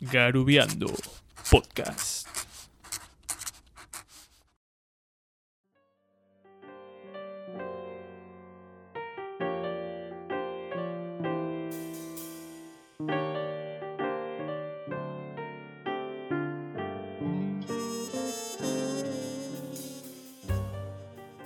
Garubeando Podcast.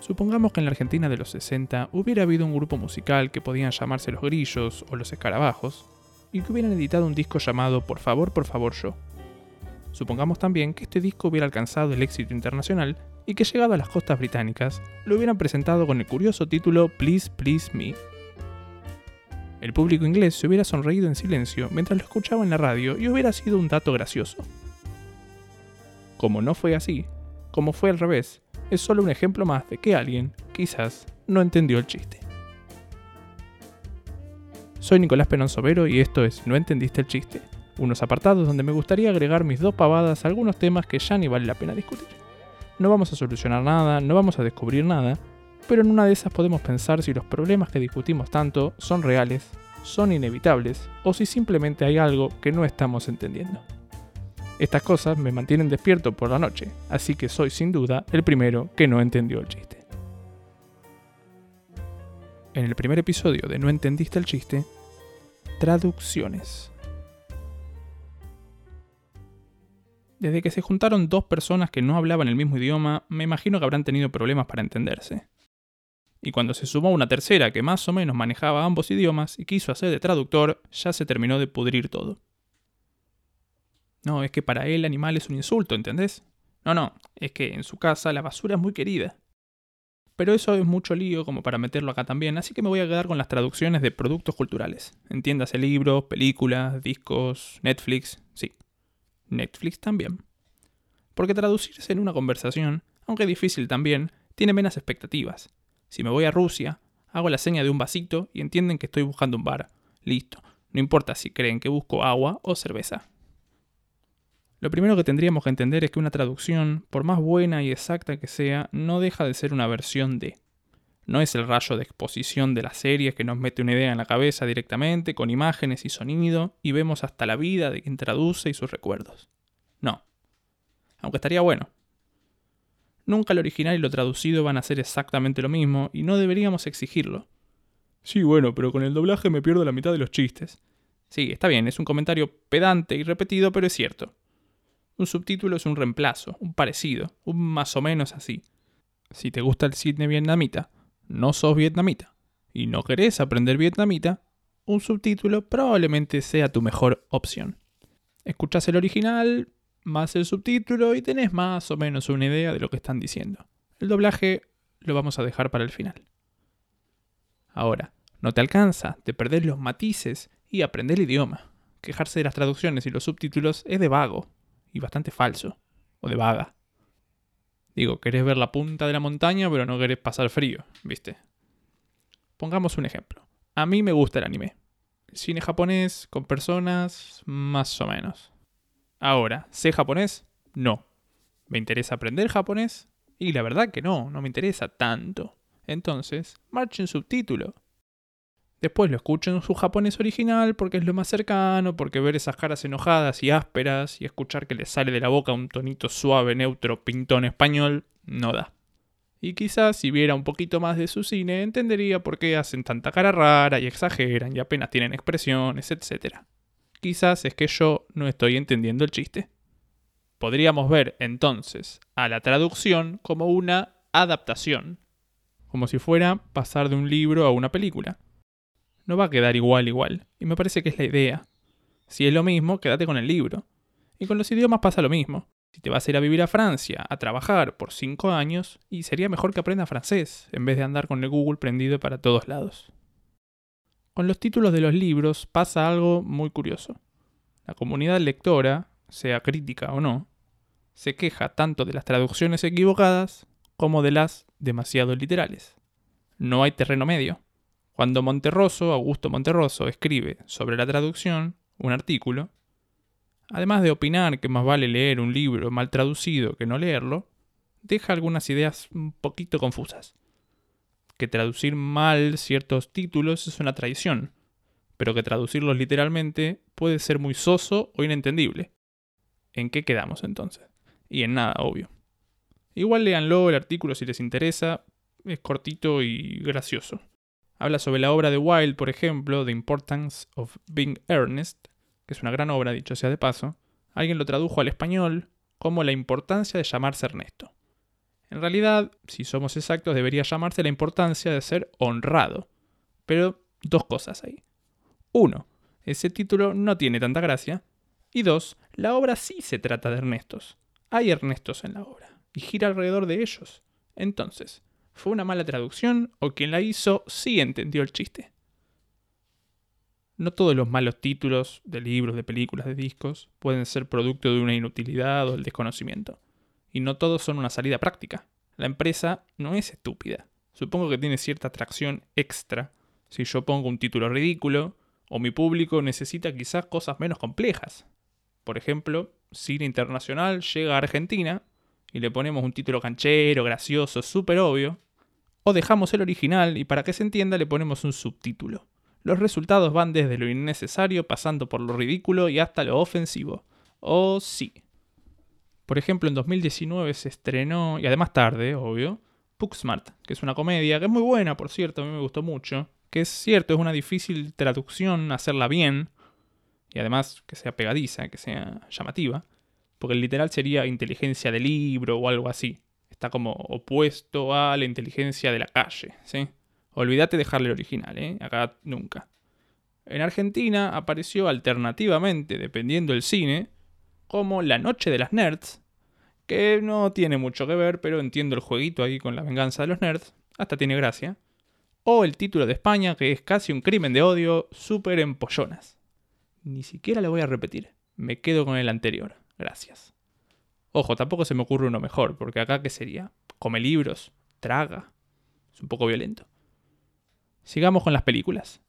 Supongamos que en la Argentina de los 60 hubiera habido un grupo musical que podían llamarse los Grillos o los Escarabajos, y que hubieran editado un disco llamado Por favor, por favor yo. Supongamos también que este disco hubiera alcanzado el éxito internacional y que llegado a las costas británicas lo hubieran presentado con el curioso título Please Please Me. El público inglés se hubiera sonreído en silencio mientras lo escuchaba en la radio y hubiera sido un dato gracioso. Como no fue así, como fue al revés, es solo un ejemplo más de que alguien, quizás, no entendió el chiste. Soy Nicolás Penón Sobero y esto es No entendiste el chiste, unos apartados donde me gustaría agregar mis dos pavadas a algunos temas que ya ni vale la pena discutir. No vamos a solucionar nada, no vamos a descubrir nada, pero en una de esas podemos pensar si los problemas que discutimos tanto son reales, son inevitables, o si simplemente hay algo que no estamos entendiendo. Estas cosas me mantienen despierto por la noche, así que soy sin duda el primero que no entendió el chiste. En el primer episodio de No entendiste el chiste, traducciones. Desde que se juntaron dos personas que no hablaban el mismo idioma, me imagino que habrán tenido problemas para entenderse. Y cuando se sumó una tercera que más o menos manejaba ambos idiomas y quiso hacer de traductor, ya se terminó de pudrir todo. No, es que para él animal es un insulto, ¿entendés? No, no, es que en su casa la basura es muy querida. Pero eso es mucho lío como para meterlo acá también, así que me voy a quedar con las traducciones de productos culturales. Entiéndase libros, películas, discos, Netflix, sí. Netflix también. Porque traducirse en una conversación, aunque difícil también, tiene menos expectativas. Si me voy a Rusia, hago la seña de un vasito y entienden que estoy buscando un bar. Listo. No importa si creen que busco agua o cerveza. Lo primero que tendríamos que entender es que una traducción, por más buena y exacta que sea, no deja de ser una versión de. No es el rayo de exposición de la serie que nos mete una idea en la cabeza directamente, con imágenes y sonido, y vemos hasta la vida de quien traduce y sus recuerdos. No. Aunque estaría bueno. Nunca el original y lo traducido van a ser exactamente lo mismo, y no deberíamos exigirlo. Sí, bueno, pero con el doblaje me pierdo la mitad de los chistes. Sí, está bien, es un comentario pedante y repetido, pero es cierto. Un subtítulo es un reemplazo, un parecido, un más o menos así. Si te gusta el cine vietnamita, no sos vietnamita, y no querés aprender vietnamita, un subtítulo probablemente sea tu mejor opción. Escuchás el original, más el subtítulo y tenés más o menos una idea de lo que están diciendo. El doblaje lo vamos a dejar para el final. Ahora, no te alcanza, te perdés los matices y aprender el idioma. Quejarse de las traducciones y los subtítulos es de vago, y bastante falso, o de vaga. Digo, querés ver la punta de la montaña, pero no querés pasar frío, ¿viste? Pongamos un ejemplo. A mí me gusta el anime. Cine japonés con personas, más o menos. Ahora, ¿sé japonés? No. ¿Me interesa aprender japonés? Y la verdad que no, no me interesa tanto. Entonces, marchen subtítulo. Después lo escucho en su japonés original porque es lo más cercano, porque ver esas caras enojadas y ásperas y escuchar que le sale de la boca un tonito suave, neutro, pintón español, no da. Y quizás si viera un poquito más de su cine entendería por qué hacen tanta cara rara y exageran y apenas tienen expresiones, etc. Quizás es que yo no estoy entendiendo el chiste. Podríamos ver entonces a la traducción como una adaptación, como si fuera pasar de un libro a una película no va a quedar igual igual. Y me parece que es la idea. Si es lo mismo, quédate con el libro. Y con los idiomas pasa lo mismo. Si te vas a ir a vivir a Francia, a trabajar por 5 años, y sería mejor que aprendas francés, en vez de andar con el Google prendido para todos lados. Con los títulos de los libros pasa algo muy curioso. La comunidad lectora, sea crítica o no, se queja tanto de las traducciones equivocadas como de las demasiado literales. No hay terreno medio. Cuando Monterroso, Augusto Monterroso, escribe sobre la traducción un artículo, además de opinar que más vale leer un libro mal traducido que no leerlo, deja algunas ideas un poquito confusas. Que traducir mal ciertos títulos es una traición, pero que traducirlos literalmente puede ser muy soso o inentendible. ¿En qué quedamos entonces? Y en nada, obvio. Igual léanlo el artículo si les interesa, es cortito y gracioso. Habla sobre la obra de Wilde, por ejemplo, The Importance of Being Earnest, que es una gran obra, dicho sea de paso. Alguien lo tradujo al español como la importancia de llamarse Ernesto. En realidad, si somos exactos, debería llamarse la importancia de ser honrado. Pero dos cosas ahí. Uno, ese título no tiene tanta gracia. Y dos, la obra sí se trata de Ernestos. Hay Ernestos en la obra, y gira alrededor de ellos. Entonces, ¿fue una mala traducción o quien la hizo sí entendió el chiste? No todos los malos títulos de libros, de películas, de discos pueden ser producto de una inutilidad o el desconocimiento. Y no todos son una salida práctica. La empresa no es estúpida. Supongo que tiene cierta atracción extra si yo pongo un título ridículo o mi público necesita quizás cosas menos complejas. Por ejemplo, Cine Internacional llega a Argentina y le ponemos un título canchero, gracioso, súper obvio. O dejamos el original y para que se entienda le ponemos un subtítulo. Los resultados van desde lo innecesario pasando por lo ridículo y hasta lo ofensivo. O sí. Por ejemplo, en 2019 se estrenó, y además tarde, obvio, Smart, que es una comedia, que es muy buena, por cierto, a mí me gustó mucho, que es cierto, es una difícil traducción hacerla bien, y además que sea pegadiza, que sea llamativa, porque el literal sería inteligencia de libro o algo así. Está como opuesto a la inteligencia de la calle, ¿sí? Olvídate dejarle el original, ¿eh? Acá nunca. En Argentina apareció alternativamente, dependiendo del cine, como La Noche de las Nerds, que no tiene mucho que ver, pero entiendo el jueguito ahí con la venganza de los nerds, hasta tiene gracia o el título de España, que es casi un crimen de odio, súper empollonas. Ni siquiera lo voy a repetir, me quedo con el anterior, gracias. Ojo, tampoco se me ocurre uno mejor, porque acá qué sería? Come libros, traga. Es un poco violento. Sigamos con las películas.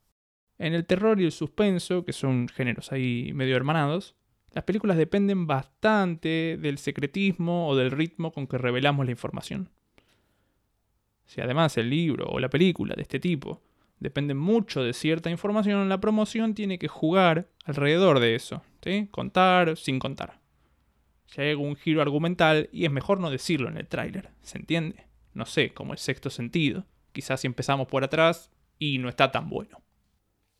En el terror y el suspenso, que son géneros ahí medio hermanados, las películas dependen bastante del secretismo o del ritmo con que revelamos la información. Si además el libro o la película de este tipo dependen mucho de cierta información, la promoción tiene que jugar alrededor de eso. Contar sin contar. Hay algún giro argumental, y es mejor no decirlo en el tráiler, ¿se entiende? No sé, como el sexto sentido. Quizás si empezamos por atrás y no está tan bueno.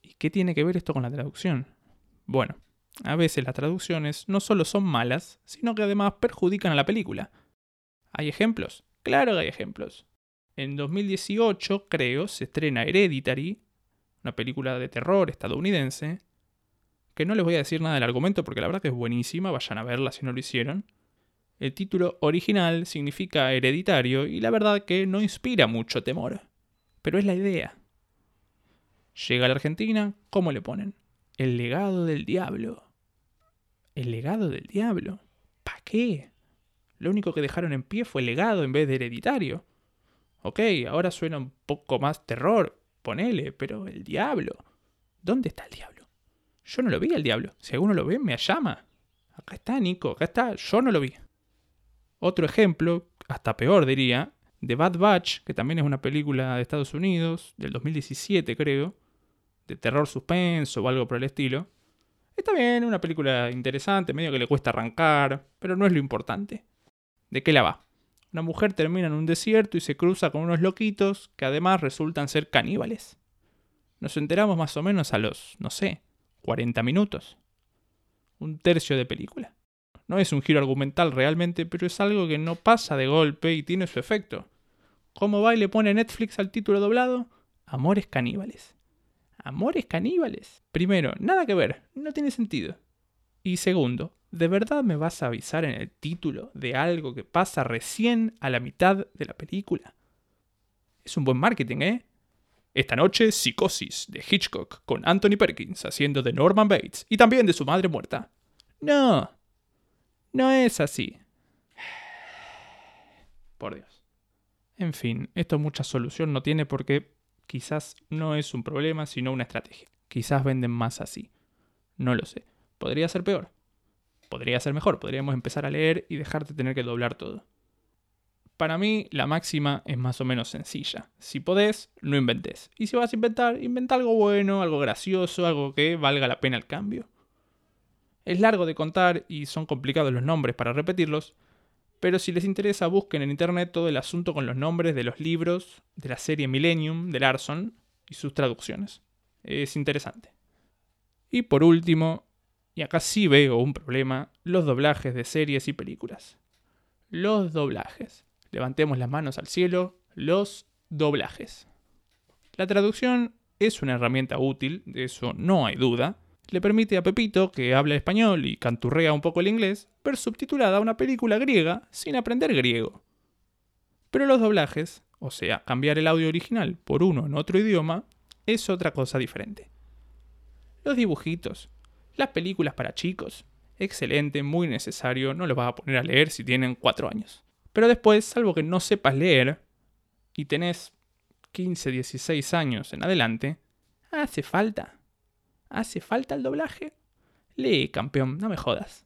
¿Y qué tiene que ver esto con la traducción? Bueno, a veces las traducciones no solo son malas, sino que además perjudican a la película. ¿Hay ejemplos? Claro que hay ejemplos. En 2018, creo, se estrena Hereditary, una película de terror estadounidense, que no les voy a decir nada del argumento porque la verdad que es buenísima, vayan a verla si no lo hicieron. El título original significa hereditario y la verdad que no inspira mucho temor, pero es la idea. Llega a la Argentina, ¿cómo le ponen? El legado del diablo. ¿El legado del diablo? ¿Para qué? Lo único que dejaron en pie fue legado en vez de hereditario. Ok, ahora suena un poco más terror, ponele, pero el diablo. ¿Dónde está el diablo? Yo no lo vi el diablo. Si alguno lo ve, me llama. Acá está, Nico, acá está. Yo no lo vi. Otro ejemplo, hasta peor diría, The Bad Batch, que también es una película de Estados Unidos, del 2017 creo, de terror suspenso o algo por el estilo. Está bien, una película interesante, medio que le cuesta arrancar, pero no es lo importante. ¿De qué la va? Una mujer termina en un desierto y se cruza con unos loquitos que además resultan ser caníbales. Nos enteramos más o menos a los, no sé, 40 minutos. Un tercio de película. No es un giro argumental realmente, pero es algo que no pasa de golpe y tiene su efecto. ¿Cómo va y le pone Netflix al título doblado? Amores caníbales. Amores caníbales. Primero, nada que ver, no tiene sentido. Y segundo, ¿de verdad me vas a avisar en el título de algo que pasa recién a la mitad de la película? Es un buen marketing, ¿eh? Esta noche, Psicosis de Hitchcock con Anthony Perkins haciendo de Norman Bates y también de su madre muerta. No, no es así. Por Dios. En fin, esto mucha solución no tiene porque quizás no es un problema, sino una estrategia. Quizás venden más así. No lo sé. Podría ser peor podría ser mejor, podríamos empezar a leer y dejar de tener que doblar todo. Para mí, la máxima es más o menos sencilla. Si podés, no inventes. Y si vas a inventar, inventa algo bueno, algo gracioso, algo que valga la pena el cambio. Es largo de contar y son complicados los nombres para repetirlos, pero si les interesa busquen en internet todo el asunto con los nombres de los libros de la serie Millennium de Larson y sus traducciones. Es interesante. Y por último, y acá sí veo un problema, los doblajes de series y películas. Los doblajes. Levantemos las manos al cielo, los doblajes. La traducción es una herramienta útil, de eso no hay duda. Le permite a Pepito, que habla español y canturrea un poco el inglés, ver subtitulada una película griega sin aprender griego. Pero los doblajes, o sea, cambiar el audio original por uno en otro idioma, es otra cosa diferente. Los dibujitos, las películas para chicos, excelente, muy necesario, no lo vas a poner a leer si tienen 4 años. Pero después, salvo que no sepas leer y tenés 15, 16 años en adelante, hace falta. ¿Hace falta el doblaje? Lee, campeón, no me jodas.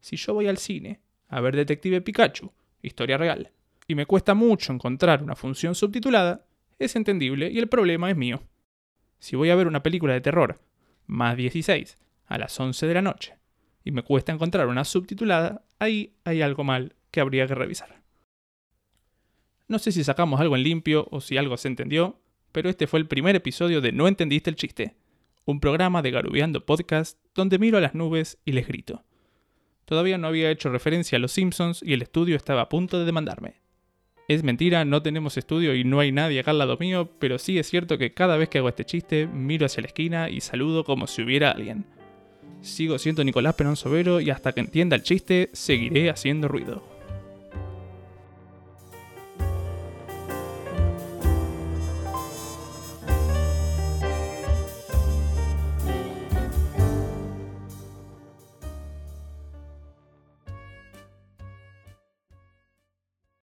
Si yo voy al cine a ver Detective Pikachu, historia real, y me cuesta mucho encontrar una función subtitulada, es entendible y el problema es mío. Si voy a ver una película de terror, más 16, a las 11 de la noche, y me cuesta encontrar una subtitulada, ahí hay algo mal que habría que revisar. No sé si sacamos algo en limpio o si algo se entendió, pero este fue el primer episodio de No entendiste el chiste, un programa de Garubeando Podcast donde miro a las nubes y les grito. Todavía no había hecho referencia a los Simpsons y el estudio estaba a punto de demandarme. Es mentira, no tenemos estudio y no hay nadie acá al lado mío, pero sí es cierto que cada vez que hago este chiste miro hacia la esquina y saludo como si hubiera alguien. Sigo siendo Nicolás Perón Sobero y hasta que entienda el chiste seguiré haciendo ruido.